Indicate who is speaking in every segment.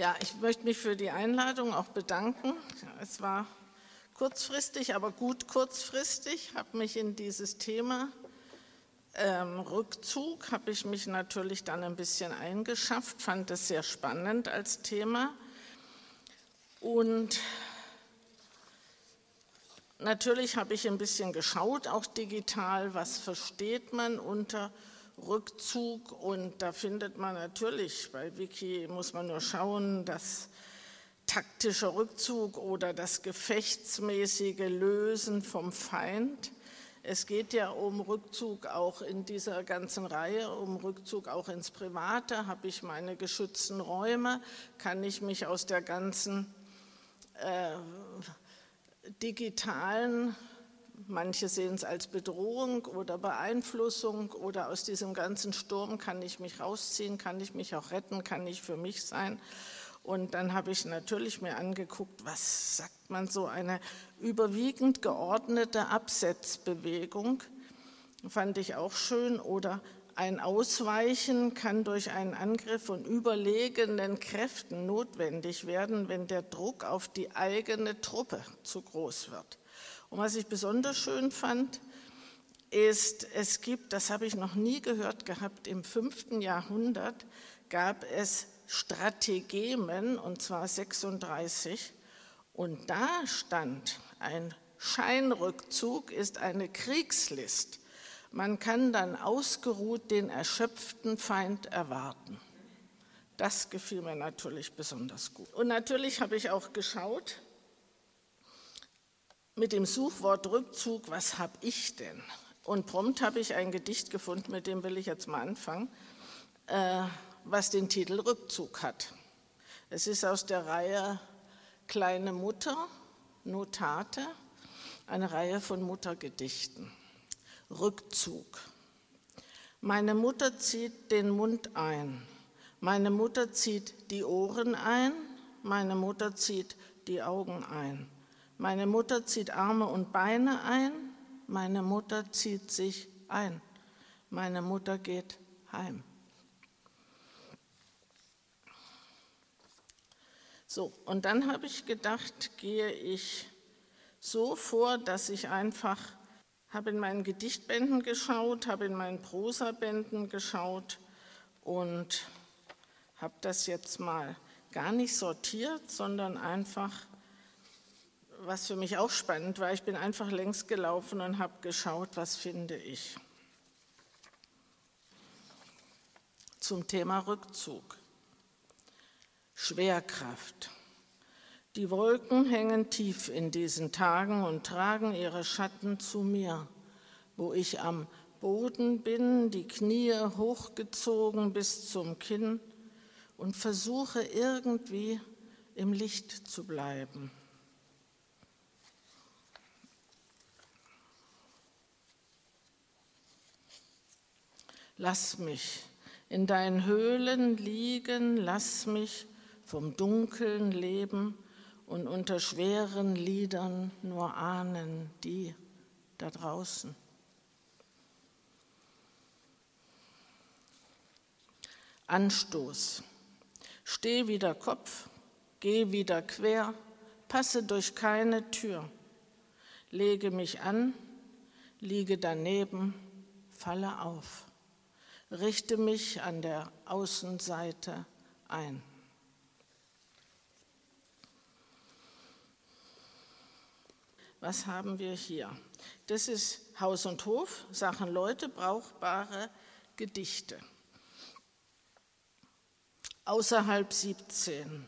Speaker 1: Ja, ich möchte mich für die Einladung auch bedanken. Es war kurzfristig, aber gut kurzfristig, habe mich in dieses Thema ähm, Rückzug, habe ich mich natürlich dann ein bisschen eingeschafft, fand es sehr spannend als Thema. Und natürlich habe ich ein bisschen geschaut, auch digital, was versteht man unter Rückzug Rückzug und da findet man natürlich, bei Wiki muss man nur schauen, dass taktischer Rückzug oder das gefechtsmäßige Lösen vom Feind. Es geht ja um Rückzug auch in dieser ganzen Reihe, um Rückzug auch ins Private. Habe ich meine geschützten Räume? Kann ich mich aus der ganzen äh, digitalen Manche sehen es als Bedrohung oder Beeinflussung oder aus diesem ganzen Sturm kann ich mich rausziehen, kann ich mich auch retten, kann ich für mich sein. Und dann habe ich natürlich mir angeguckt, was sagt man so, eine überwiegend geordnete Absetzbewegung, fand ich auch schön. Oder ein Ausweichen kann durch einen Angriff von überlegenen Kräften notwendig werden, wenn der Druck auf die eigene Truppe zu groß wird. Und was ich besonders schön fand, ist, es gibt, das habe ich noch nie gehört gehabt, im fünften Jahrhundert gab es Strategemen, und zwar 36, und da stand, ein Scheinrückzug ist eine Kriegslist. Man kann dann ausgeruht den erschöpften Feind erwarten. Das gefiel mir natürlich besonders gut. Und natürlich habe ich auch geschaut, mit dem Suchwort Rückzug, was habe ich denn? Und prompt habe ich ein Gedicht gefunden, mit dem will ich jetzt mal anfangen, äh, was den Titel Rückzug hat. Es ist aus der Reihe Kleine Mutter, Notate, eine Reihe von Muttergedichten. Rückzug. Meine Mutter zieht den Mund ein, meine Mutter zieht die Ohren ein, meine Mutter zieht die Augen ein. Meine Mutter zieht Arme und Beine ein, meine Mutter zieht sich ein, meine Mutter geht heim. So, und dann habe ich gedacht, gehe ich so vor, dass ich einfach habe in meinen Gedichtbänden geschaut, habe in meinen Prosabänden geschaut und habe das jetzt mal gar nicht sortiert, sondern einfach was für mich auch spannend war, ich bin einfach längs gelaufen und habe geschaut, was finde ich. Zum Thema Rückzug. Schwerkraft. Die Wolken hängen tief in diesen Tagen und tragen ihre Schatten zu mir, wo ich am Boden bin, die Knie hochgezogen bis zum Kinn und versuche irgendwie im Licht zu bleiben. Lass mich in deinen Höhlen liegen, lass mich vom Dunkeln leben und unter schweren Lidern nur ahnen die da draußen. Anstoß. Steh wieder Kopf, geh wieder quer, passe durch keine Tür. Lege mich an, liege daneben, falle auf richte mich an der Außenseite ein. Was haben wir hier? Das ist Haus und Hof, Sachen Leute, brauchbare Gedichte. Außerhalb 17.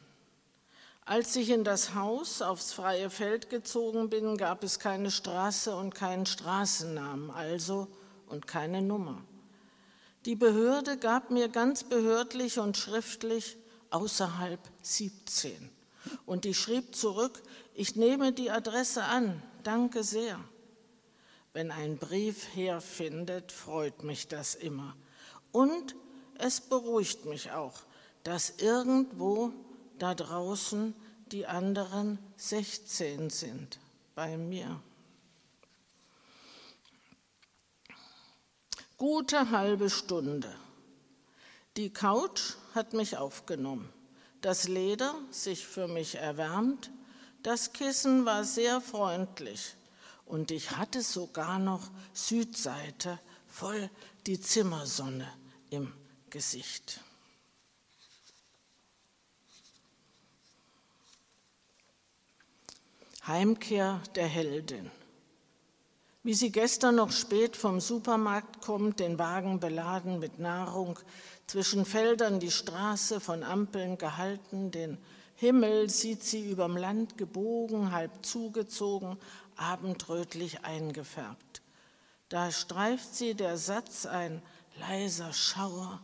Speaker 1: Als ich in das Haus aufs freie Feld gezogen bin, gab es keine Straße und keinen Straßennamen, also und keine Nummer. Die Behörde gab mir ganz behördlich und schriftlich außerhalb 17. Und ich schrieb zurück, ich nehme die Adresse an, danke sehr. Wenn ein Brief herfindet, freut mich das immer. Und es beruhigt mich auch, dass irgendwo da draußen die anderen 16 sind bei mir. Gute halbe Stunde. Die Couch hat mich aufgenommen. das Leder sich für mich erwärmt, das Kissen war sehr freundlich und ich hatte sogar noch Südseite voll die Zimmersonne im Gesicht. Heimkehr der Heldin. Wie sie gestern noch spät vom Supermarkt kommt, den Wagen beladen mit Nahrung, zwischen Feldern die Straße von Ampeln gehalten, den Himmel sieht sie überm Land gebogen, halb zugezogen, abendrötlich eingefärbt. Da streift sie der Satz ein leiser Schauer,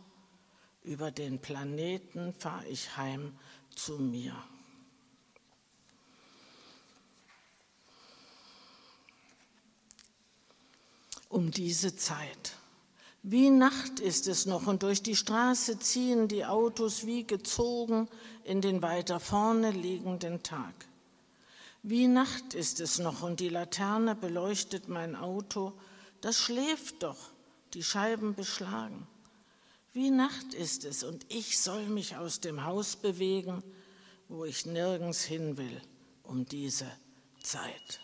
Speaker 1: über den Planeten fahr ich heim zu mir. Um diese Zeit wie Nacht ist es noch und durch die Straße ziehen die Autos wie gezogen in den weiter vorne liegenden Tag. Wie Nacht ist es noch und die Laterne beleuchtet mein Auto, das schläft doch, die Scheiben beschlagen. Wie Nacht ist es und ich soll mich aus dem Haus bewegen, wo ich nirgends hin will um diese Zeit.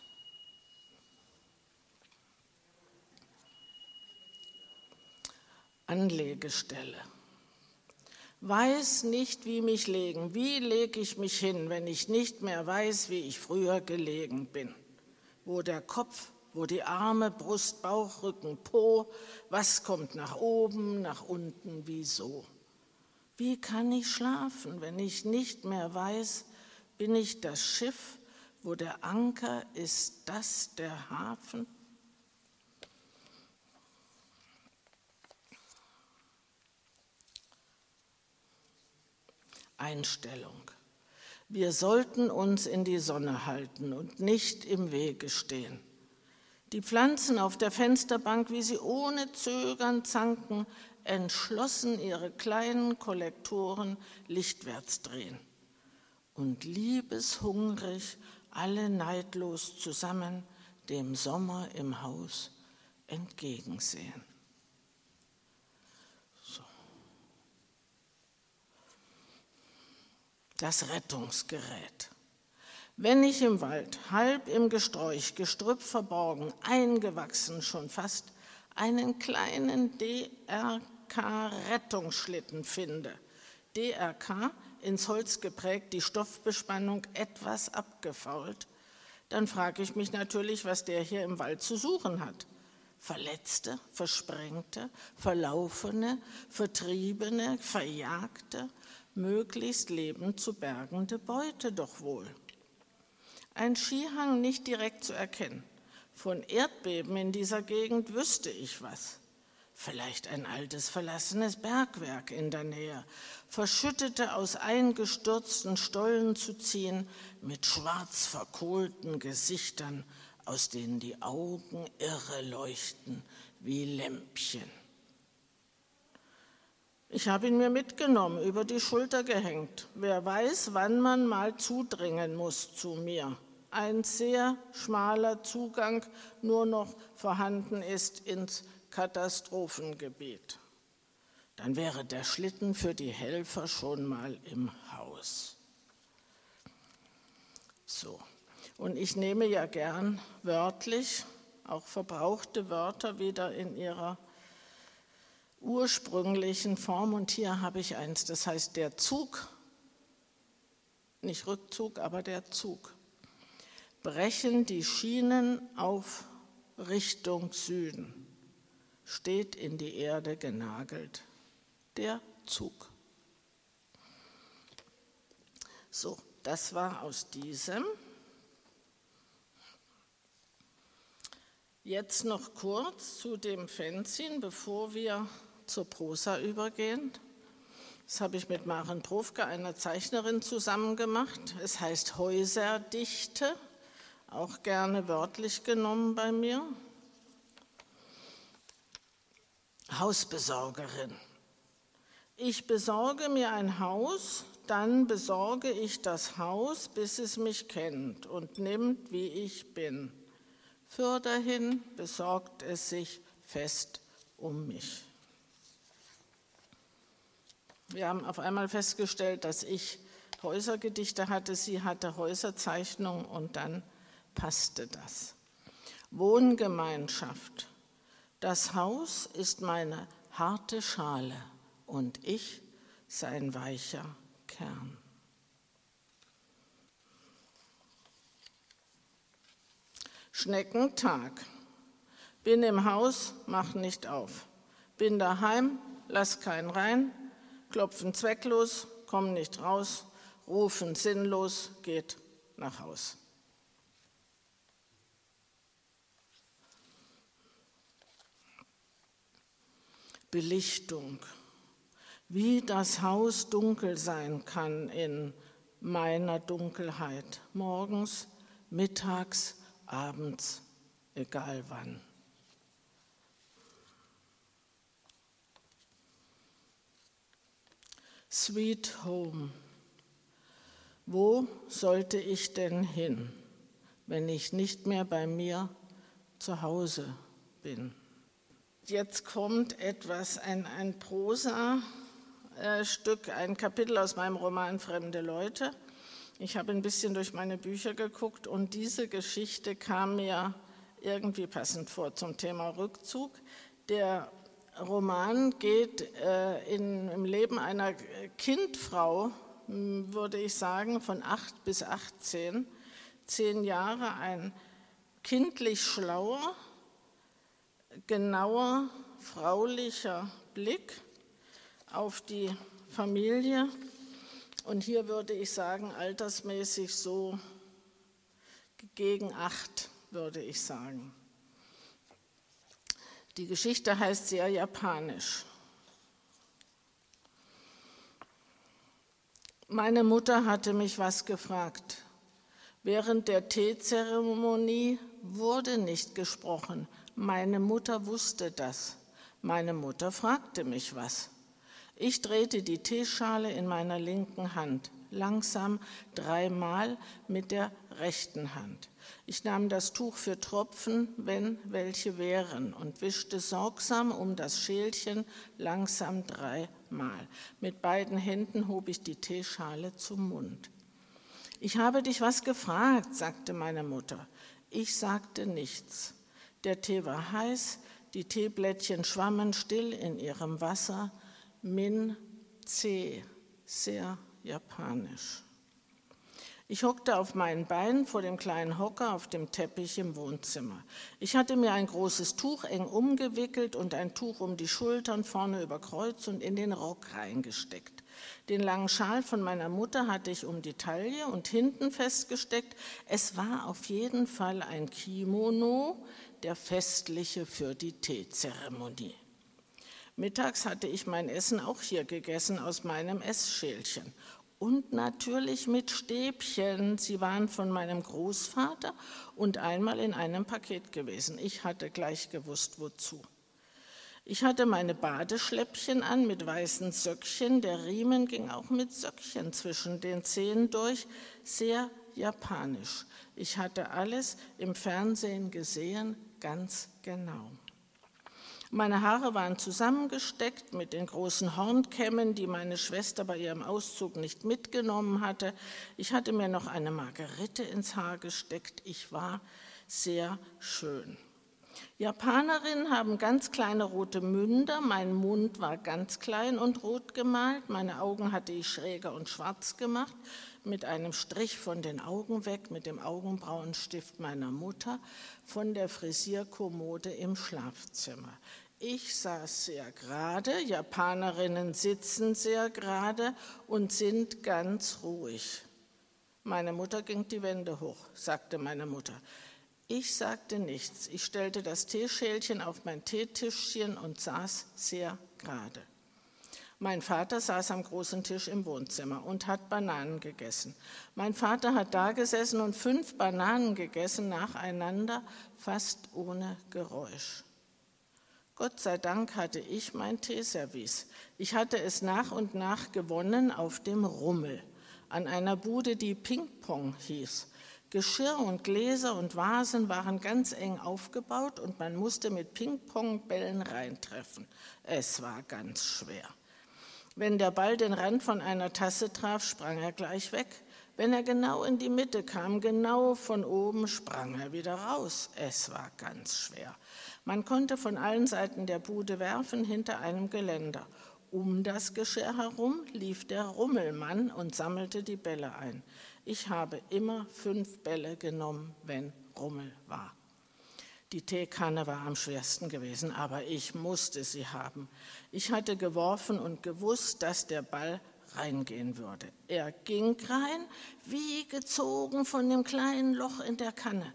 Speaker 1: Anlegestelle. Weiß nicht, wie mich legen. Wie lege ich mich hin, wenn ich nicht mehr weiß, wie ich früher gelegen bin? Wo der Kopf, wo die Arme, Brust, Bauch, Rücken, Po, was kommt nach oben, nach unten, wieso? Wie kann ich schlafen, wenn ich nicht mehr weiß, bin ich das Schiff, wo der Anker ist, das der Hafen? Einstellung. Wir sollten uns in die Sonne halten und nicht im Wege stehen. Die Pflanzen auf der Fensterbank, wie sie ohne Zögern zanken, entschlossen ihre kleinen Kollektoren lichtwärts drehen und liebeshungrig alle neidlos zusammen dem Sommer im Haus entgegensehen. Das Rettungsgerät. Wenn ich im Wald, halb im Gesträuch, Gestrüpp verborgen, eingewachsen schon fast, einen kleinen DRK-Rettungsschlitten finde, DRK ins Holz geprägt, die Stoffbespannung etwas abgefault, dann frage ich mich natürlich, was der hier im Wald zu suchen hat. Verletzte, Versprengte, Verlaufene, Vertriebene, Verjagte, möglichst lebend zu bergende Beute doch wohl. Ein Skihang nicht direkt zu erkennen. Von Erdbeben in dieser Gegend wüsste ich was. Vielleicht ein altes verlassenes Bergwerk in der Nähe, Verschüttete aus eingestürzten Stollen zu ziehen, mit schwarz verkohlten Gesichtern, aus denen die Augen irre leuchten wie Lämpchen. Ich habe ihn mir mitgenommen, über die Schulter gehängt. Wer weiß, wann man mal zudringen muss zu mir. Ein sehr schmaler Zugang nur noch vorhanden ist ins Katastrophengebiet. Dann wäre der Schlitten für die Helfer schon mal im Haus. So, und ich nehme ja gern wörtlich auch verbrauchte Wörter wieder in ihrer ursprünglichen Form und hier habe ich eins, das heißt der Zug, nicht Rückzug, aber der Zug. Brechen die Schienen auf Richtung Süden, steht in die Erde genagelt. Der Zug. So, das war aus diesem. Jetzt noch kurz zu dem Fenzin, bevor wir zur Prosa übergehen. Das habe ich mit Maren Profke, einer Zeichnerin, zusammen gemacht. Es heißt Häuserdichte, auch gerne wörtlich genommen bei mir. Hausbesorgerin. Ich besorge mir ein Haus, dann besorge ich das Haus, bis es mich kennt und nimmt, wie ich bin. Fürderhin besorgt es sich fest um mich. Wir haben auf einmal festgestellt, dass ich Häusergedichte hatte, sie hatte Häuserzeichnungen und dann passte das. Wohngemeinschaft. Das Haus ist meine harte Schale und ich sein weicher Kern. Schneckentag. Bin im Haus, mach nicht auf. Bin daheim, lass keinen rein. Klopfen zwecklos, komm nicht raus. Rufen sinnlos, geht nach Haus. Belichtung. Wie das Haus dunkel sein kann in meiner Dunkelheit. Morgens, mittags, abends, egal wann. Sweet Home. Wo sollte ich denn hin, wenn ich nicht mehr bei mir zu Hause bin? Jetzt kommt etwas, ein, ein Prosa-Stück, ein Kapitel aus meinem Roman Fremde Leute. Ich habe ein bisschen durch meine Bücher geguckt und diese Geschichte kam mir irgendwie passend vor zum Thema Rückzug. Der Roman geht äh, in, im Leben einer Kindfrau, würde ich sagen, von 8 bis 18, zehn Jahre, ein kindlich schlauer, genauer, fraulicher Blick auf die Familie und hier würde ich sagen, altersmäßig so gegen acht, würde ich sagen. Die Geschichte heißt sehr japanisch. Meine Mutter hatte mich was gefragt. Während der Teezeremonie wurde nicht gesprochen. Meine Mutter wusste das. Meine Mutter fragte mich was. Ich drehte die Teeschale in meiner linken Hand, langsam dreimal mit der rechten Hand. Ich nahm das Tuch für Tropfen, wenn welche wären, und wischte sorgsam um das Schälchen langsam dreimal. Mit beiden Händen hob ich die Teeschale zum Mund. Ich habe dich was gefragt, sagte meine Mutter. Ich sagte nichts. Der Tee war heiß, die Teeblättchen schwammen still in ihrem Wasser, Min C, sehr japanisch. Ich hockte auf meinen Beinen vor dem kleinen Hocker auf dem Teppich im Wohnzimmer. Ich hatte mir ein großes Tuch eng umgewickelt und ein Tuch um die Schultern vorne über Kreuz und in den Rock reingesteckt. Den langen Schal von meiner Mutter hatte ich um die Taille und hinten festgesteckt. Es war auf jeden Fall ein Kimono, der festliche für die Teezeremonie. Mittags hatte ich mein Essen auch hier gegessen aus meinem Essschälchen. Und natürlich mit Stäbchen. Sie waren von meinem Großvater und einmal in einem Paket gewesen. Ich hatte gleich gewusst, wozu. Ich hatte meine Badeschläppchen an mit weißen Söckchen. Der Riemen ging auch mit Söckchen zwischen den Zehen durch. Sehr japanisch. Ich hatte alles im Fernsehen gesehen, ganz genau. Meine Haare waren zusammengesteckt mit den großen Hornkämmen, die meine Schwester bei ihrem Auszug nicht mitgenommen hatte. Ich hatte mir noch eine Margerite ins Haar gesteckt. Ich war sehr schön. Japanerinnen haben ganz kleine rote Münder. Mein Mund war ganz klein und rot gemalt. Meine Augen hatte ich schräger und schwarz gemacht, mit einem Strich von den Augen weg, mit dem Augenbrauenstift meiner Mutter, von der Frisierkommode im Schlafzimmer. Ich saß sehr gerade, Japanerinnen sitzen sehr gerade und sind ganz ruhig. Meine Mutter ging die Wände hoch, sagte meine Mutter. Ich sagte nichts. Ich stellte das Teeschälchen auf mein Teetischchen und saß sehr gerade. Mein Vater saß am großen Tisch im Wohnzimmer und hat Bananen gegessen. Mein Vater hat da gesessen und fünf Bananen gegessen nacheinander, fast ohne Geräusch. Gott sei Dank hatte ich mein Teeservice. Ich hatte es nach und nach gewonnen auf dem Rummel, an einer Bude, die Ping-Pong hieß. Geschirr und Gläser und Vasen waren ganz eng aufgebaut und man musste mit Ping-Pong-Bällen reintreffen. Es war ganz schwer. Wenn der Ball den Rand von einer Tasse traf, sprang er gleich weg. Wenn er genau in die Mitte kam, genau von oben, sprang er wieder raus. Es war ganz schwer. Man konnte von allen Seiten der Bude werfen hinter einem Geländer. Um das Geschirr herum lief der Rummelmann und sammelte die Bälle ein. Ich habe immer fünf Bälle genommen, wenn Rummel war. Die Teekanne war am schwersten gewesen, aber ich musste sie haben. Ich hatte geworfen und gewusst, dass der Ball reingehen würde. Er ging rein, wie gezogen von dem kleinen Loch in der Kanne.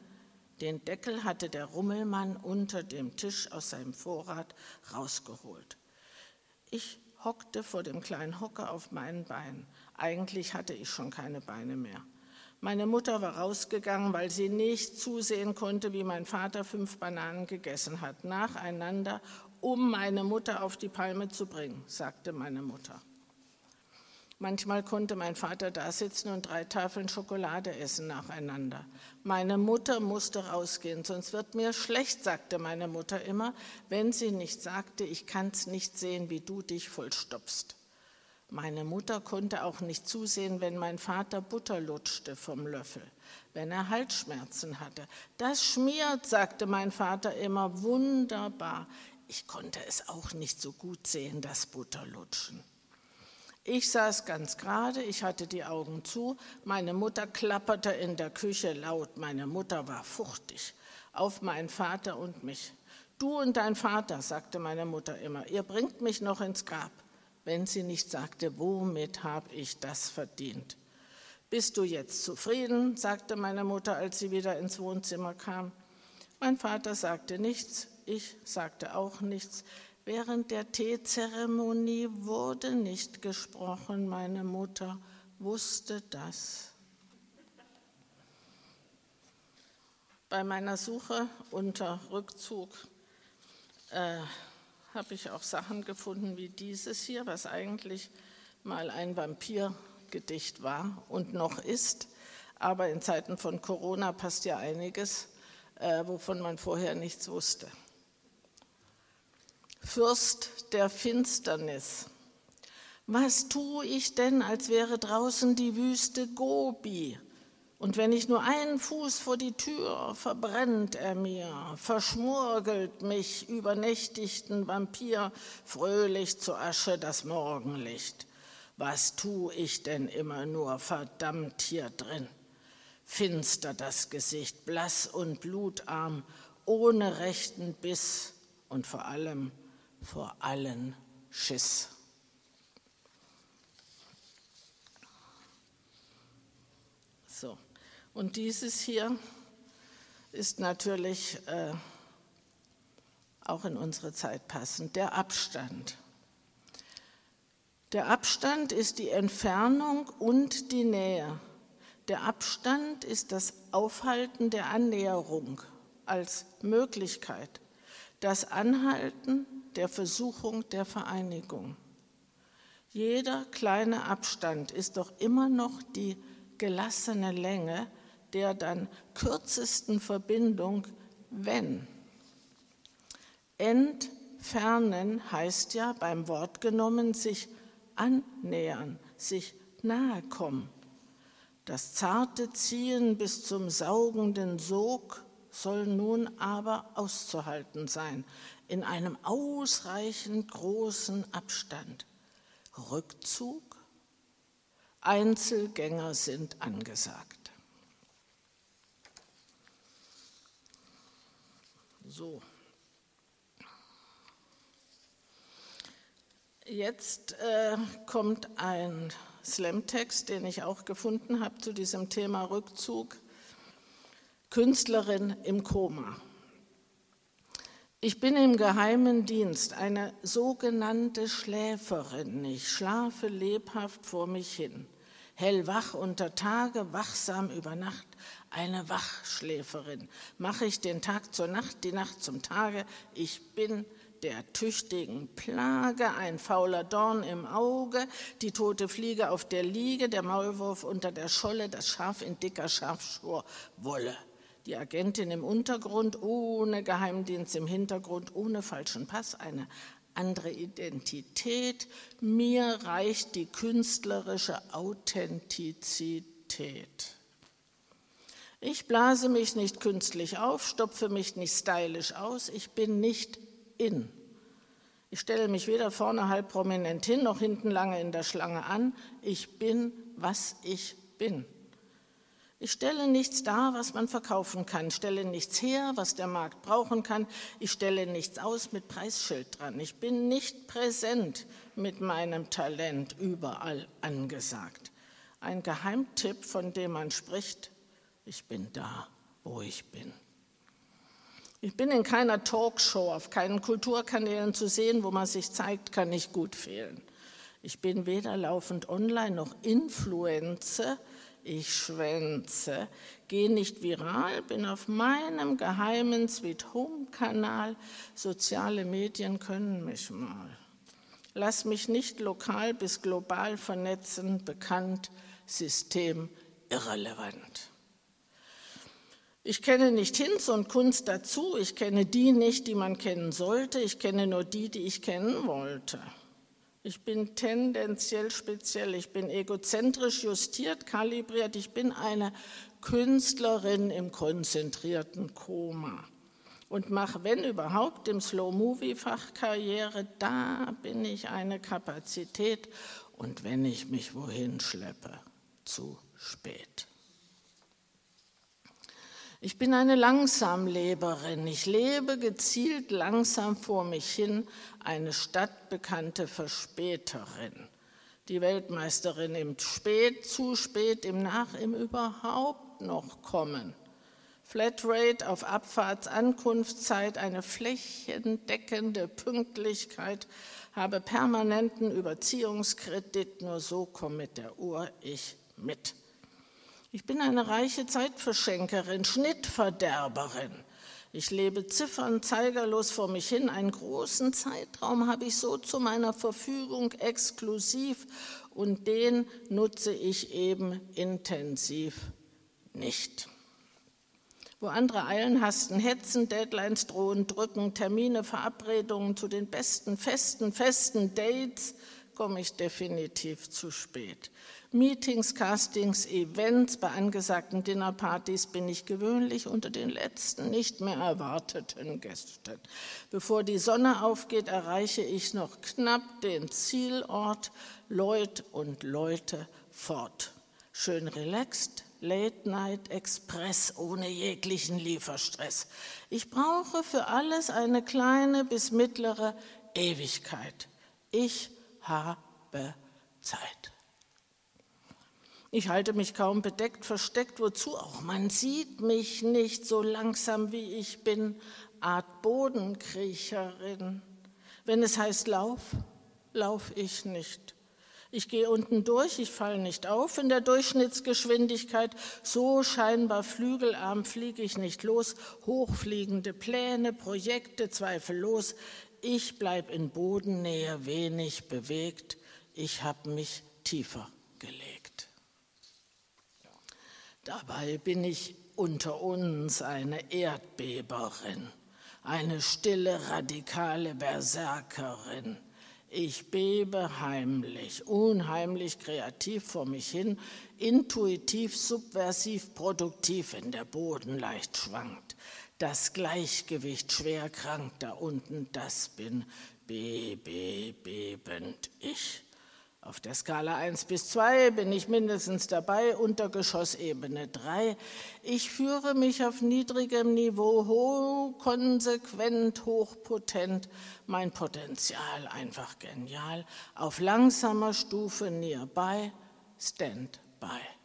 Speaker 1: Den Deckel hatte der Rummelmann unter dem Tisch aus seinem Vorrat rausgeholt. Ich hockte vor dem kleinen Hocker auf meinen Beinen. Eigentlich hatte ich schon keine Beine mehr. Meine Mutter war rausgegangen, weil sie nicht zusehen konnte, wie mein Vater fünf Bananen gegessen hat, nacheinander, um meine Mutter auf die Palme zu bringen, sagte meine Mutter. Manchmal konnte mein Vater da sitzen und drei Tafeln Schokolade essen nacheinander. Meine Mutter musste rausgehen, sonst wird mir schlecht, sagte meine Mutter immer, wenn sie nicht sagte, ich kann's nicht sehen, wie du dich vollstopfst. Meine Mutter konnte auch nicht zusehen, wenn mein Vater Butter lutschte vom Löffel, wenn er Halsschmerzen hatte. Das schmiert, sagte mein Vater immer, wunderbar. Ich konnte es auch nicht so gut sehen, das Butterlutschen. Ich saß ganz gerade, ich hatte die Augen zu, meine Mutter klapperte in der Küche laut, meine Mutter war fuchtig, auf meinen Vater und mich. Du und dein Vater, sagte meine Mutter immer, ihr bringt mich noch ins Grab, wenn sie nicht sagte, womit habe ich das verdient. Bist du jetzt zufrieden? sagte meine Mutter, als sie wieder ins Wohnzimmer kam. Mein Vater sagte nichts, ich sagte auch nichts. Während der Teezeremonie wurde nicht gesprochen. Meine Mutter wusste das. Bei meiner Suche unter Rückzug äh, habe ich auch Sachen gefunden wie dieses hier, was eigentlich mal ein Vampirgedicht war und noch ist. Aber in Zeiten von Corona passt ja einiges, äh, wovon man vorher nichts wusste. Fürst der Finsternis. Was tue ich denn, als wäre draußen die Wüste Gobi? Und wenn ich nur einen Fuß vor die Tür, verbrennt er mir, verschmurgelt mich übernächtigten Vampir fröhlich zur Asche das Morgenlicht. Was tu ich denn immer nur verdammt hier drin? Finster das Gesicht, blass und blutarm, ohne rechten Biss und vor allem vor allen Schiss. So, und dieses hier ist natürlich äh, auch in unsere Zeit passend, der Abstand. Der Abstand ist die Entfernung und die Nähe. Der Abstand ist das Aufhalten der Annäherung als Möglichkeit, das Anhalten der Versuchung der Vereinigung. Jeder kleine Abstand ist doch immer noch die gelassene Länge der dann kürzesten Verbindung, wenn. Entfernen heißt ja beim Wort genommen sich annähern, sich nahe kommen. Das zarte Ziehen bis zum saugenden Sog soll nun aber auszuhalten sein, in einem ausreichend großen Abstand. Rückzug, Einzelgänger sind angesagt. So. Jetzt äh, kommt ein Slam-Text, den ich auch gefunden habe zu diesem Thema Rückzug. Künstlerin im Koma. Ich bin im geheimen Dienst eine sogenannte Schläferin. Ich schlafe lebhaft vor mich hin. Hellwach unter Tage, wachsam über Nacht, eine Wachschläferin. Mache ich den Tag zur Nacht, die Nacht zum Tage. Ich bin der tüchtigen Plage, ein fauler Dorn im Auge, die tote Fliege auf der Liege, der Maulwurf unter der Scholle, das Schaf in dicker Schafschurwolle die Agentin im Untergrund, ohne Geheimdienst im Hintergrund, ohne falschen Pass, eine andere Identität. Mir reicht die künstlerische Authentizität. Ich blase mich nicht künstlich auf, stopfe mich nicht stylisch aus, ich bin nicht in. Ich stelle mich weder vorne halb prominent hin noch hinten lange in der Schlange an. Ich bin, was ich bin. Ich stelle nichts dar, was man verkaufen kann, stelle nichts her, was der Markt brauchen kann. Ich stelle nichts aus mit Preisschild dran. Ich bin nicht präsent mit meinem Talent überall angesagt. Ein Geheimtipp, von dem man spricht, ich bin da, wo ich bin. Ich bin in keiner Talkshow, auf keinen Kulturkanälen zu sehen, wo man sich zeigt, kann nicht gut fehlen. Ich bin weder laufend online noch Influencer, ich schwänze, gehe nicht viral, bin auf meinem geheimen Sweet Home Kanal. Soziale Medien können mich mal. Lass mich nicht lokal bis global vernetzen, bekannt, System irrelevant. Ich kenne nicht Hinz und Kunst dazu, ich kenne die nicht, die man kennen sollte, ich kenne nur die, die ich kennen wollte. Ich bin tendenziell speziell, ich bin egozentrisch justiert, kalibriert, ich bin eine Künstlerin im konzentrierten Koma. Und mache, wenn überhaupt, im Slow-Movie-Fach Karriere, da bin ich eine Kapazität. Und wenn ich mich wohin schleppe, zu spät. Ich bin eine Langsamleberin. Ich lebe gezielt langsam vor mich hin, eine stadtbekannte Verspäterin. Die Weltmeisterin im Spät, zu spät, im Nach, im überhaupt noch kommen. Flatrate auf Abfahrtsankunftszeit, eine flächendeckende Pünktlichkeit, habe permanenten Überziehungskredit, nur so komme mit der Uhr ich mit. Ich bin eine reiche Zeitverschenkerin, Schnittverderberin. Ich lebe ziffern zeigerlos vor mich hin. Einen großen Zeitraum habe ich so zu meiner Verfügung exklusiv und den nutze ich eben intensiv nicht. Wo andere eilen, hasten, hetzen, Deadlines drohen, drücken, Termine, Verabredungen zu den besten, festen, festen Dates, komme ich definitiv zu spät. Meetings, Castings, Events, bei angesagten Dinnerpartys bin ich gewöhnlich unter den letzten nicht mehr erwarteten Gästen. Bevor die Sonne aufgeht, erreiche ich noch knapp den Zielort, Leut und Leute fort. Schön relaxed, Late Night Express ohne jeglichen Lieferstress. Ich brauche für alles eine kleine bis mittlere Ewigkeit. Ich habe Zeit. Ich halte mich kaum bedeckt, versteckt, wozu auch. Man sieht mich nicht so langsam, wie ich bin, Art Bodenkriecherin. Wenn es heißt Lauf, lauf ich nicht. Ich gehe unten durch, ich falle nicht auf in der Durchschnittsgeschwindigkeit. So scheinbar flügelarm fliege ich nicht los. Hochfliegende Pläne, Projekte zweifellos. Ich bleib in Bodennähe wenig bewegt. Ich habe mich tiefer gelegt. Dabei bin ich unter uns eine Erdbeberin, eine stille, radikale Berserkerin. Ich bebe heimlich, unheimlich kreativ vor mich hin, intuitiv, subversiv, produktiv, wenn der Boden leicht schwankt. Das Gleichgewicht schwer krank da unten, das bin bebe, bebend ich. Auf der Skala 1 bis 2 bin ich mindestens dabei, Untergeschossebene 3. Ich führe mich auf niedrigem Niveau hoch, konsequent, hochpotent, mein Potenzial einfach genial, auf langsamer Stufe nearby, stand by.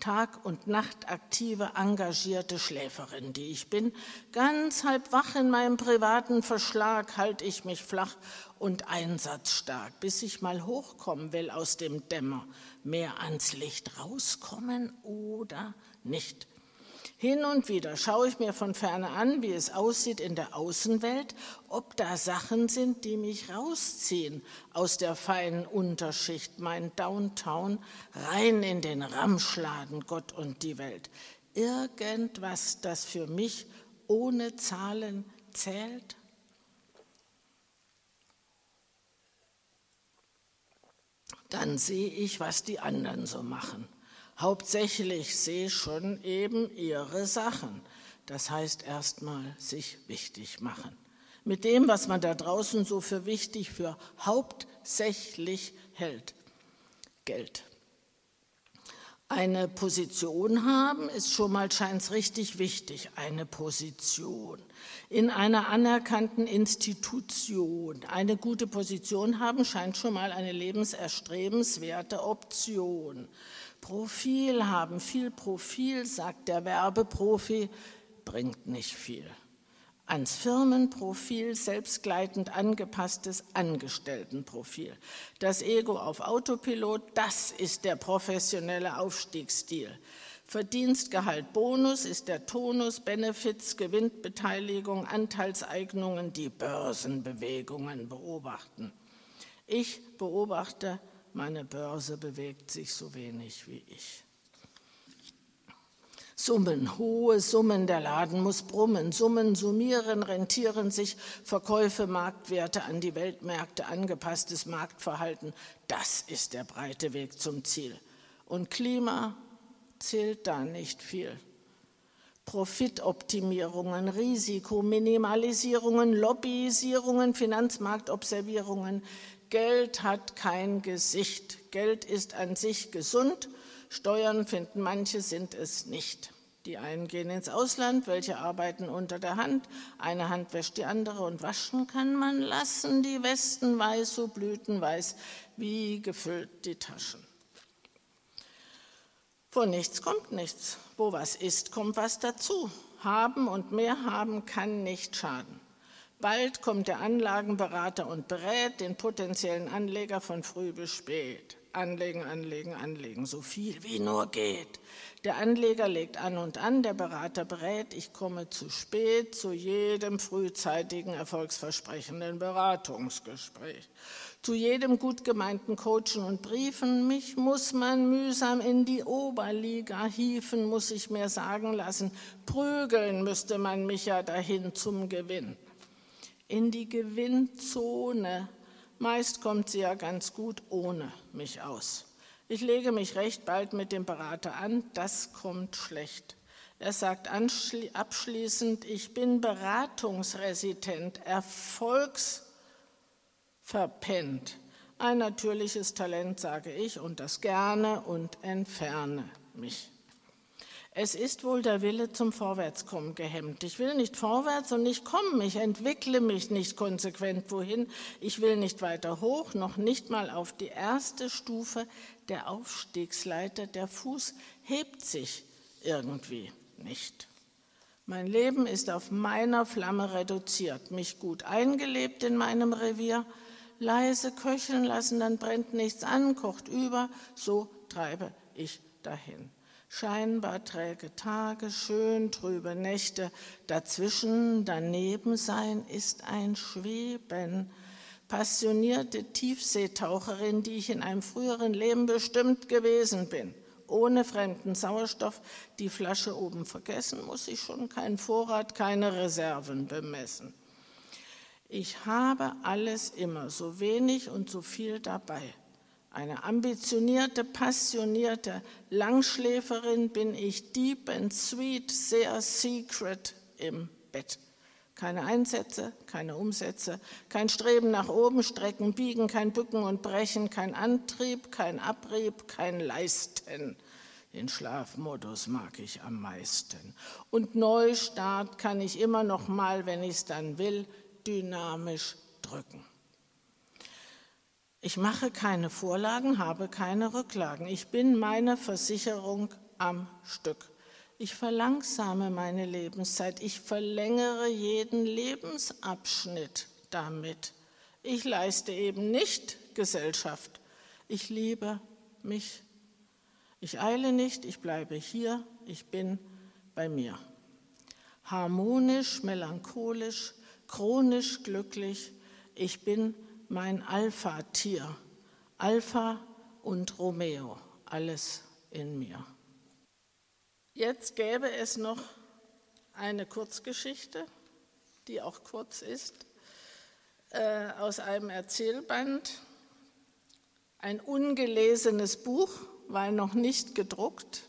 Speaker 1: Tag und Nacht aktive, engagierte Schläferin, die ich bin. Ganz halb wach in meinem privaten Verschlag halte ich mich flach und einsatzstark, bis ich mal hochkommen will aus dem Dämmer, mehr ans Licht rauskommen oder nicht. Hin und wieder schaue ich mir von ferne an, wie es aussieht in der Außenwelt, ob da Sachen sind, die mich rausziehen aus der feinen Unterschicht, mein Downtown, rein in den Ramschladen Gott und die Welt. Irgendwas, das für mich ohne Zahlen zählt? Dann sehe ich, was die anderen so machen. Hauptsächlich ich schon eben ihre Sachen. Das heißt erstmal sich wichtig machen. Mit dem, was man da draußen so für wichtig, für hauptsächlich hält. Geld. Eine Position haben ist schon mal, scheint es richtig wichtig, eine Position in einer anerkannten Institution. Eine gute Position haben scheint schon mal eine lebenserstrebenswerte Option. Profil haben, viel Profil, sagt der Werbeprofi, bringt nicht viel ans Firmenprofil selbstgleitend angepasstes Angestelltenprofil. Das Ego auf Autopilot, das ist der professionelle Aufstiegsstil. Verdienst, Gehalt, Bonus ist der Tonus, Benefits, Gewinnbeteiligung, Anteilseignungen, die Börsenbewegungen beobachten. Ich beobachte, meine Börse bewegt sich so wenig wie ich. Summen, hohe Summen, der Laden muss brummen, Summen summieren, rentieren sich, Verkäufe, Marktwerte an die Weltmärkte, angepasstes Marktverhalten, das ist der breite Weg zum Ziel. Und Klima zählt da nicht viel. Profitoptimierungen, Risikominimalisierungen, Lobbyisierungen, Finanzmarktobservierungen. Geld hat kein Gesicht. Geld ist an sich gesund Steuern finden manche sind es nicht. Die einen gehen ins Ausland, welche arbeiten unter der Hand. Eine Hand wäscht die andere und waschen kann man lassen. Die Westen weiß, so blütenweiß, wie gefüllt die Taschen. Von nichts kommt nichts. Wo was ist, kommt was dazu. Haben und mehr haben kann nicht schaden. Bald kommt der Anlagenberater und berät den potenziellen Anleger von früh bis spät. Anlegen, anlegen, anlegen, so viel wie nur geht. Der Anleger legt an und an, der Berater berät, ich komme zu spät zu jedem frühzeitigen, erfolgsversprechenden Beratungsgespräch, zu jedem gut gemeinten Coachen und Briefen. Mich muss man mühsam in die Oberliga hieven, muss ich mir sagen lassen. Prügeln müsste man mich ja dahin zum Gewinn. In die Gewinnzone Meist kommt sie ja ganz gut ohne mich aus. Ich lege mich recht bald mit dem Berater an, das kommt schlecht. Er sagt abschließend, ich bin Beratungsresident, erfolgsverpennt. Ein natürliches Talent, sage ich, und das gerne und entferne mich. Es ist wohl der Wille zum Vorwärtskommen gehemmt. Ich will nicht vorwärts und nicht kommen. Ich entwickle mich nicht konsequent wohin. Ich will nicht weiter hoch, noch nicht mal auf die erste Stufe der Aufstiegsleiter. Der Fuß hebt sich irgendwie nicht. Mein Leben ist auf meiner Flamme reduziert, mich gut eingelebt in meinem Revier, leise köcheln lassen, dann brennt nichts an, kocht über, so treibe ich dahin scheinbar träge Tage, schön trübe Nächte, dazwischen, daneben sein ist ein Schweben. Passionierte Tiefseetaucherin, die ich in einem früheren Leben bestimmt gewesen bin. Ohne fremden Sauerstoff, die Flasche oben vergessen, muss ich schon keinen Vorrat, keine Reserven bemessen. Ich habe alles immer, so wenig und so viel dabei. Eine ambitionierte, passionierte Langschläferin bin ich deep and sweet, sehr secret im Bett. Keine Einsätze, keine Umsätze, kein Streben nach oben, Strecken, Biegen, kein Bücken und Brechen, kein Antrieb, kein Abrieb, kein Leisten. Den Schlafmodus mag ich am meisten. Und Neustart kann ich immer noch mal, wenn ich es dann will, dynamisch drücken. Ich mache keine Vorlagen, habe keine Rücklagen. Ich bin meine Versicherung am Stück. Ich verlangsame meine Lebenszeit. Ich verlängere jeden Lebensabschnitt damit. Ich leiste eben nicht Gesellschaft. Ich liebe mich. Ich eile nicht, ich bleibe hier, ich bin bei mir. Harmonisch, melancholisch, chronisch glücklich. Ich bin mein Alpha-Tier, Alpha und Romeo, alles in mir. Jetzt gäbe es noch eine Kurzgeschichte, die auch kurz ist, äh, aus einem Erzählband, Ein ungelesenes Buch, weil noch nicht gedruckt.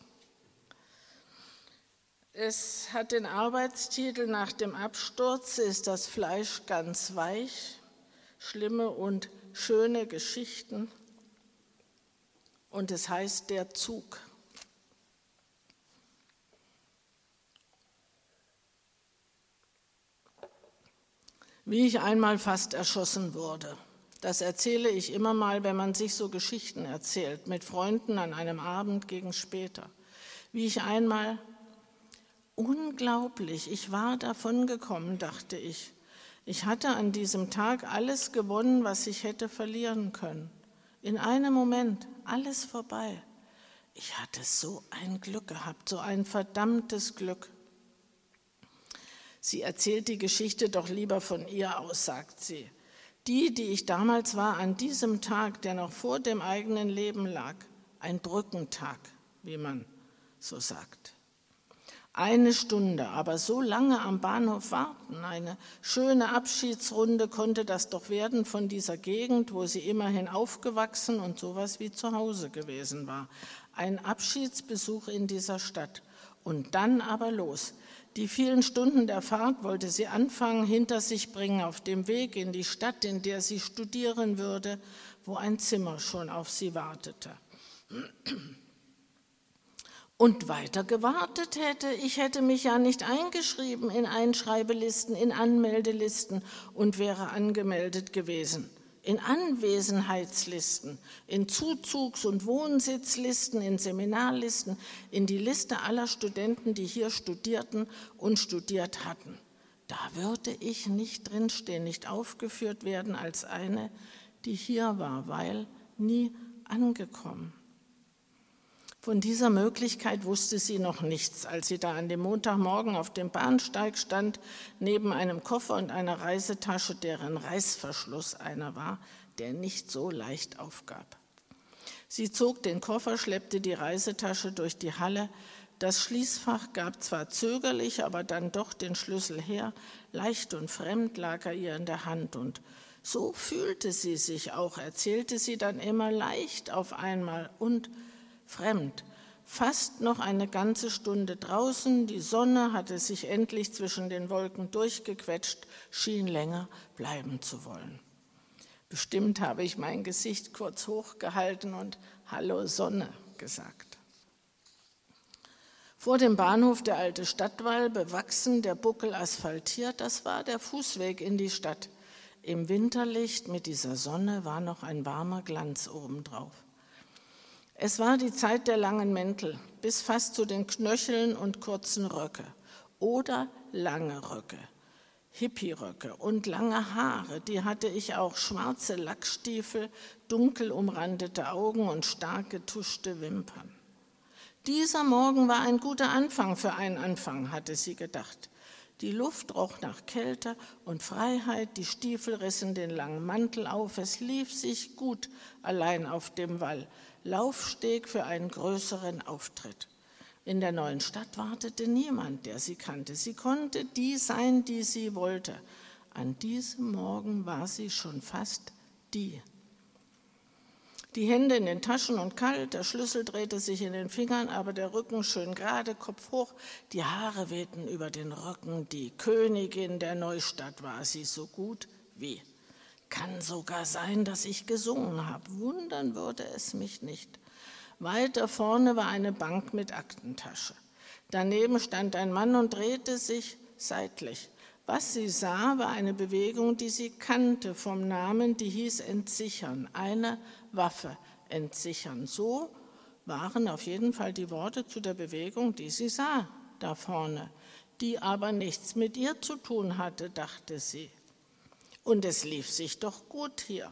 Speaker 1: Es hat den Arbeitstitel Nach dem Absturz ist das Fleisch ganz weich, schlimme und schöne Geschichten. Und es heißt der Zug. Wie ich einmal fast erschossen wurde. Das erzähle ich immer mal, wenn man sich so Geschichten erzählt, mit Freunden an einem Abend gegen später. Wie ich einmal Unglaublich, ich war davon gekommen, dachte ich. Ich hatte an diesem Tag alles gewonnen, was ich hätte verlieren können. In einem Moment, alles vorbei. Ich hatte so ein Glück gehabt, so ein verdammtes Glück. Sie erzählt die Geschichte doch lieber von ihr aus, sagt sie. Die, die ich damals war, an diesem Tag, der noch vor dem eigenen Leben lag, ein Brückentag, wie man so sagt. Eine Stunde, aber so lange am Bahnhof warten, eine schöne Abschiedsrunde konnte das doch werden von dieser Gegend, wo sie immerhin aufgewachsen und sowas wie zu Hause gewesen war. Ein Abschiedsbesuch in dieser Stadt. Und dann aber los. Die vielen Stunden der Fahrt wollte sie anfangen, hinter sich bringen, auf dem Weg in die Stadt, in der sie studieren würde, wo ein Zimmer schon auf sie wartete und weiter gewartet hätte. Ich hätte mich ja nicht eingeschrieben in Einschreibelisten, in Anmeldelisten und wäre angemeldet gewesen. In Anwesenheitslisten, in Zuzugs- und Wohnsitzlisten, in Seminarlisten, in die Liste aller Studenten, die hier studierten und studiert hatten. Da würde ich nicht drinstehen, nicht aufgeführt werden als eine, die hier war, weil nie angekommen. Von dieser Möglichkeit wusste sie noch nichts, als sie da an dem Montagmorgen auf dem Bahnsteig stand, neben einem Koffer und einer Reisetasche, deren Reißverschluss einer war, der nicht so leicht aufgab. Sie zog den Koffer, schleppte die Reisetasche durch die Halle. Das Schließfach gab zwar zögerlich, aber dann doch den Schlüssel her. Leicht und fremd lag er ihr in der Hand und so fühlte sie sich auch, erzählte sie dann immer leicht auf einmal und fremd. Fast noch eine ganze Stunde draußen, die Sonne hatte sich endlich zwischen den Wolken durchgequetscht, schien länger bleiben zu wollen. Bestimmt habe ich mein Gesicht kurz hochgehalten und Hallo Sonne gesagt. Vor dem Bahnhof der alte Stadtwall, bewachsen, der Buckel asphaltiert, das war der Fußweg in die Stadt. Im Winterlicht mit dieser Sonne war noch ein warmer Glanz obendrauf. Es war die Zeit der langen Mäntel, bis fast zu den Knöcheln und kurzen Röcke. Oder lange Röcke, Hippie-Röcke und lange Haare, die hatte ich auch, schwarze Lackstiefel, dunkel umrandete Augen und stark getuschte Wimpern. Dieser Morgen war ein guter Anfang. Für einen Anfang, hatte sie gedacht. Die Luft roch nach Kälte und Freiheit, die Stiefel rissen den langen Mantel auf, es lief sich gut allein auf dem Wall, Laufsteg für einen größeren Auftritt. In der neuen Stadt wartete niemand, der sie kannte. Sie konnte die sein, die sie wollte. An diesem Morgen war sie schon fast die. Die Hände in den Taschen und kalt, der Schlüssel drehte sich in den Fingern, aber der Rücken schön gerade, Kopf hoch, die Haare wehten über den Rücken. Die Königin der Neustadt war sie so gut wie. Kann sogar sein, dass ich gesungen habe. Wundern würde es mich nicht. Weiter vorne war eine Bank mit Aktentasche. Daneben stand ein Mann und drehte sich seitlich. Was sie sah, war eine Bewegung, die sie kannte vom Namen, die hieß Entsichern, eine Waffe entsichern. So waren auf jeden Fall die Worte zu der Bewegung, die sie sah, da vorne, die aber nichts mit ihr zu tun hatte, dachte sie. Und es lief sich doch gut hier.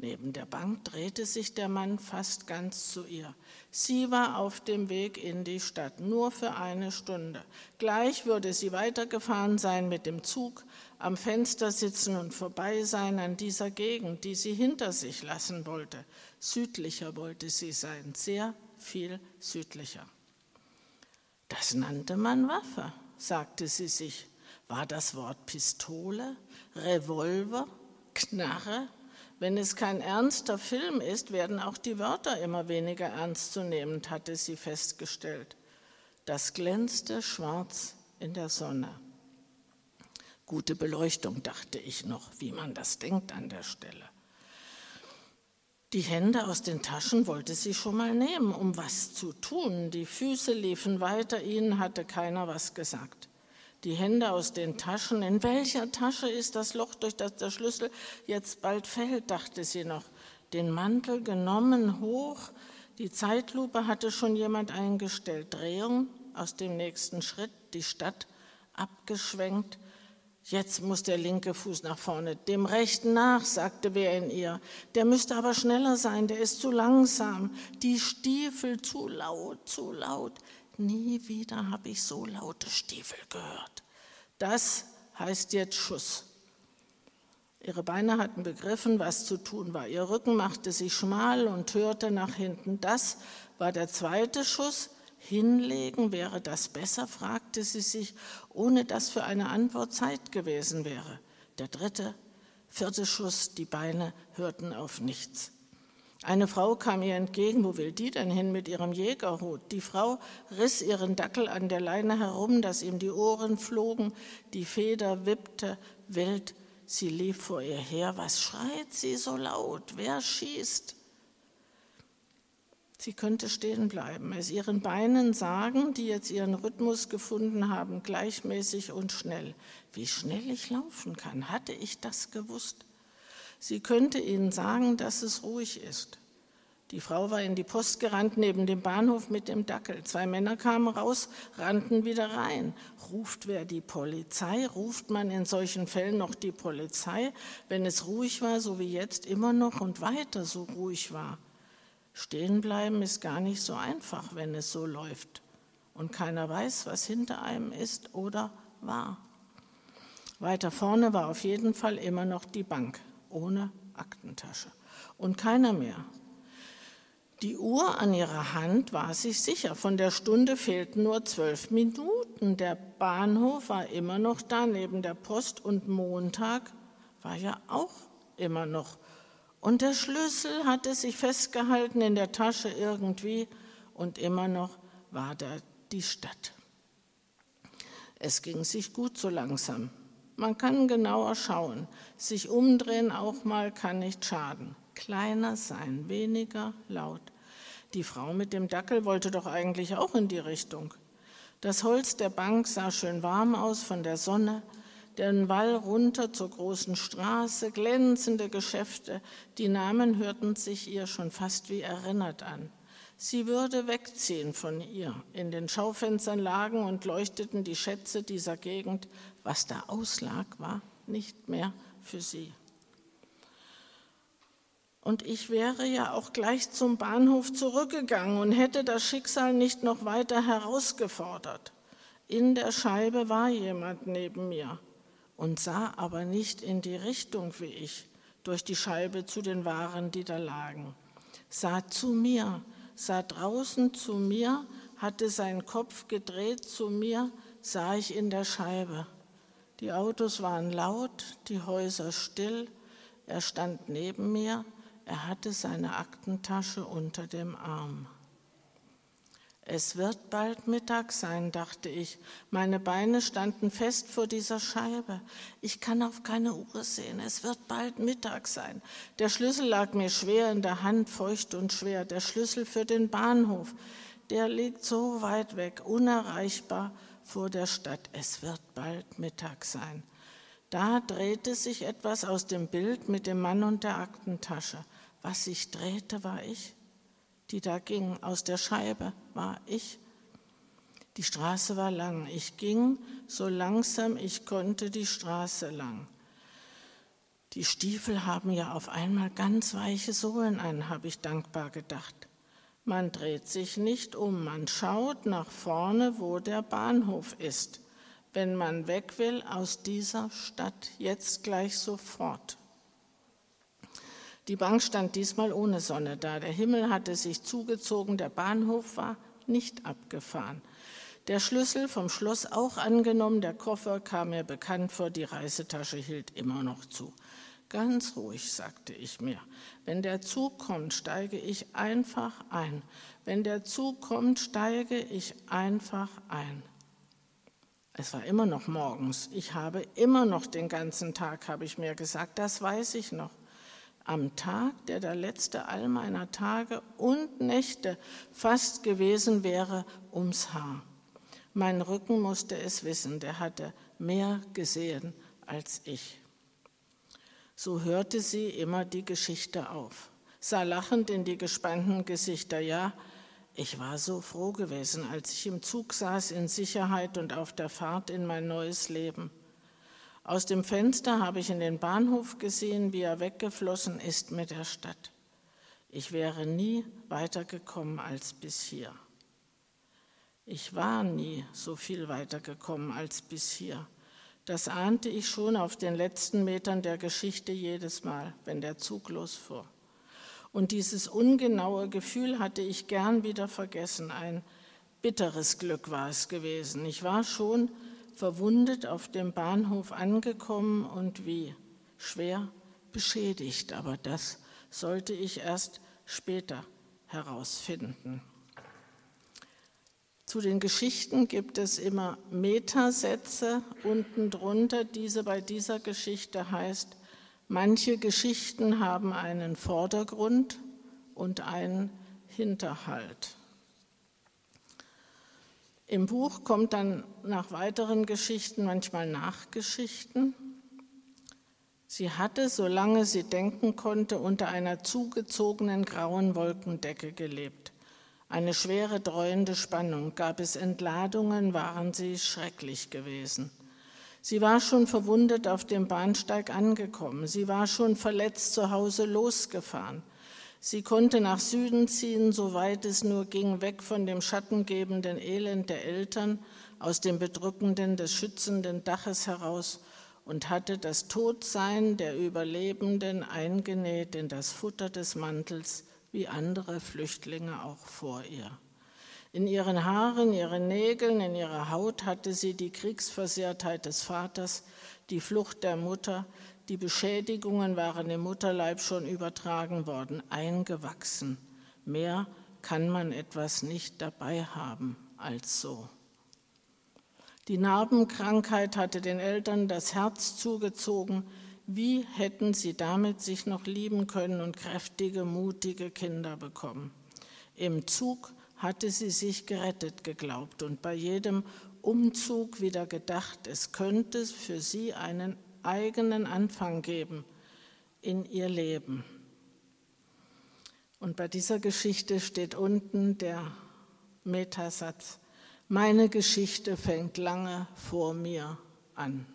Speaker 1: Neben der Bank drehte sich der Mann fast ganz zu ihr. Sie war auf dem Weg in die Stadt, nur für eine Stunde. Gleich würde sie weitergefahren sein mit dem Zug, am Fenster sitzen und vorbei sein an dieser Gegend, die sie hinter sich lassen wollte. Südlicher wollte sie sein, sehr viel südlicher. Das nannte man Waffe, sagte sie sich. War das Wort Pistole, Revolver, Knarre, Wenn es kein ernster Film ist, werden auch die Wörter immer weniger ernst zu nehmen, hatte sie festgestellt. Das glänzte schwarz in der Sonne. Gute Beleuchtung, dachte ich noch, wie man das denkt an der Stelle. Die Hände aus den Taschen wollte sie schon mal nehmen, um was zu tun. Die Füße liefen weiter, ihnen hatte keiner was gesagt. Die Hände aus den Taschen, in welcher Tasche ist das Loch, durch das der Schlüssel jetzt bald fällt, dachte sie noch. Den Mantel genommen, hoch, die Zeitlupe hatte schon jemand eingestellt. Drehung aus dem nächsten Schritt, die Stadt abgeschwenkt, Jetzt muss der linke Fuß nach vorne, dem rechten nach, sagte wer in ihr. Der müsste aber schneller sein, der ist zu langsam. Die Stiefel zu laut, zu laut. Nie wieder habe ich so laute Stiefel gehört. Das heißt jetzt Schuss. Ihre Beine hatten begriffen, was zu tun war. Ihr Rücken machte sich schmal und hörte nach hinten. Das war der zweite Schuss hinlegen? Wäre das besser? fragte sie sich, ohne dass für eine Antwort Zeit gewesen wäre. Der dritte, vierte Schuss, die Beine hörten auf nichts. Eine Frau kam ihr entgegen, wo will die denn hin mit ihrem Jägerhut? Die Frau riss ihren Dackel an der Leine herum, dass ihm die Ohren flogen, die Feder wippte wild, sie lief vor ihr her. Was schreit sie so laut? Wer schießt? Sie könnte stehen bleiben, es ihren Beinen sagen, die jetzt ihren Rhythmus gefunden haben, gleichmäßig und schnell. Wie schnell ich laufen kann, hatte ich das gewusst. Sie könnte ihnen sagen, dass es ruhig ist. Die Frau war in die Post gerannt neben dem Bahnhof mit dem Dackel. Zwei Männer kamen raus, rannten wieder rein. Ruft wer die Polizei? Ruft man in solchen Fällen noch die Polizei, wenn es ruhig war, so wie jetzt immer noch und weiter so ruhig war? Stehen bleiben ist gar nicht so einfach, wenn es so läuft und keiner weiß, was hinter einem ist oder war. Weiter vorne war auf jeden Fall immer noch die Bank ohne Aktentasche und keiner mehr. Die Uhr an ihrer Hand war sich sicher, von der Stunde fehlten nur zwölf Minuten. Der Bahnhof war immer noch da neben der Post und Montag war ja auch immer noch und der Schlüssel hatte sich festgehalten in der Tasche irgendwie und immer noch war da die Stadt. Es ging sich gut so langsam. Man kann genauer schauen. Sich umdrehen auch mal kann nicht schaden. Kleiner sein, weniger laut. Die Frau mit dem Dackel wollte doch eigentlich auch in die Richtung. Das Holz der Bank sah schön warm aus von der Sonne den Wall runter zur großen Straße, glänzende Geschäfte, die Namen hörten sich ihr schon fast wie erinnert an. Sie würde wegziehen von ihr. In den Schaufenstern lagen und leuchteten die Schätze dieser Gegend. Was da auslag, war nicht mehr für sie. Und ich wäre ja auch gleich zum Bahnhof zurückgegangen und hätte das Schicksal nicht noch weiter herausgefordert. In der Scheibe war jemand neben mir und sah aber nicht in die Richtung wie ich, durch die Scheibe zu den Waren, die da lagen. Sah zu mir, sah draußen zu mir, hatte seinen Kopf gedreht zu mir, sah ich in der Scheibe. Die Autos waren laut, die Häuser still, er stand neben mir, er hatte seine Aktentasche unter dem Arm. Es wird bald Mittag sein, dachte ich. Meine Beine standen fest vor dieser Scheibe. Ich kann auf keine Uhr sehen. Es wird bald Mittag sein. Der Schlüssel lag mir schwer in der Hand, feucht und schwer. Der Schlüssel für den Bahnhof. Der liegt so weit weg, unerreichbar vor der Stadt. Es wird bald Mittag sein. Da drehte sich etwas aus dem Bild mit dem Mann und der Aktentasche. Was sich drehte, war ich die da ging aus der Scheibe, war ich. Die Straße war lang. Ich ging so langsam ich konnte die Straße lang. Die Stiefel haben ja auf einmal ganz weiche Sohlen an, habe ich dankbar gedacht. Man dreht sich nicht um, man schaut nach vorne, wo der Bahnhof ist, wenn man weg will aus dieser Stadt, jetzt gleich sofort. Die Bank stand diesmal ohne Sonne da. Der Himmel hatte sich zugezogen, der Bahnhof war nicht abgefahren. Der Schlüssel vom Schloss auch angenommen, der Koffer kam mir bekannt vor, die Reisetasche hielt immer noch zu. Ganz ruhig, sagte ich mir. Wenn der Zug kommt, steige ich einfach ein. Wenn der Zug kommt, steige ich einfach ein. Es war immer noch morgens. Ich habe immer noch den ganzen Tag, habe ich mir gesagt, das weiß ich noch. Am Tag, der der letzte all meiner Tage und Nächte fast gewesen wäre, ums Haar. Mein Rücken musste es wissen, der hatte mehr gesehen als ich. So hörte sie immer die Geschichte auf, sah lachend in die gespannten Gesichter. Ja, ich war so froh gewesen, als ich im Zug saß, in Sicherheit und auf der Fahrt in mein neues Leben. Aus dem Fenster habe ich in den Bahnhof gesehen, wie er weggeflossen ist mit der Stadt. Ich wäre nie weitergekommen als bis hier. Ich war nie so viel weitergekommen als bis hier. Das ahnte ich schon auf den letzten Metern der Geschichte jedes Mal, wenn der Zug losfuhr. Und dieses ungenaue Gefühl hatte ich gern wieder vergessen. Ein bitteres Glück war es gewesen. Ich war schon verwundet auf dem Bahnhof angekommen und wie schwer beschädigt, aber das sollte ich erst später herausfinden. Zu den Geschichten gibt es immer Metasätze unten drunter. Diese bei dieser Geschichte heißt, Manche Geschichten haben einen Vordergrund und einen Hinterhalt. Im Buch kommt dann nach weiteren Geschichten manchmal Nachgeschichten. Sie hatte, solange sie denken konnte, unter einer zugezogenen grauen Wolkendecke gelebt. Eine schwere, dreuende Spannung. Gab es Entladungen, waren sie schrecklich gewesen. Sie war schon verwundet auf dem Bahnsteig angekommen. Sie war schon verletzt zu Hause losgefahren. Sie konnte nach Süden ziehen, soweit es nur ging, weg von dem schattengebenden Elend der Eltern, aus dem bedrückenden des schützenden Daches heraus und hatte das Todsein der Überlebenden eingenäht in das Futter des Mantels, wie andere Flüchtlinge auch vor ihr. In ihren Haaren, ihren Nägeln, in ihrer Haut hatte sie die Kriegsversehrtheit des Vaters, die Flucht der Mutter, die Beschädigungen waren im Mutterleib schon übertragen worden, eingewachsen. Mehr kann man etwas nicht dabei haben als so. Die Narbenkrankheit hatte den Eltern das Herz zugezogen. Wie hätten sie damit sich noch lieben können und kräftige, mutige Kinder bekommen? Im Zug hatte sie sich gerettet geglaubt und bei jedem Umzug wieder gedacht, es könnte für sie einen eigenen Anfang geben in ihr Leben. Und bei dieser Geschichte steht unten der Metasatz, meine Geschichte fängt lange vor mir an.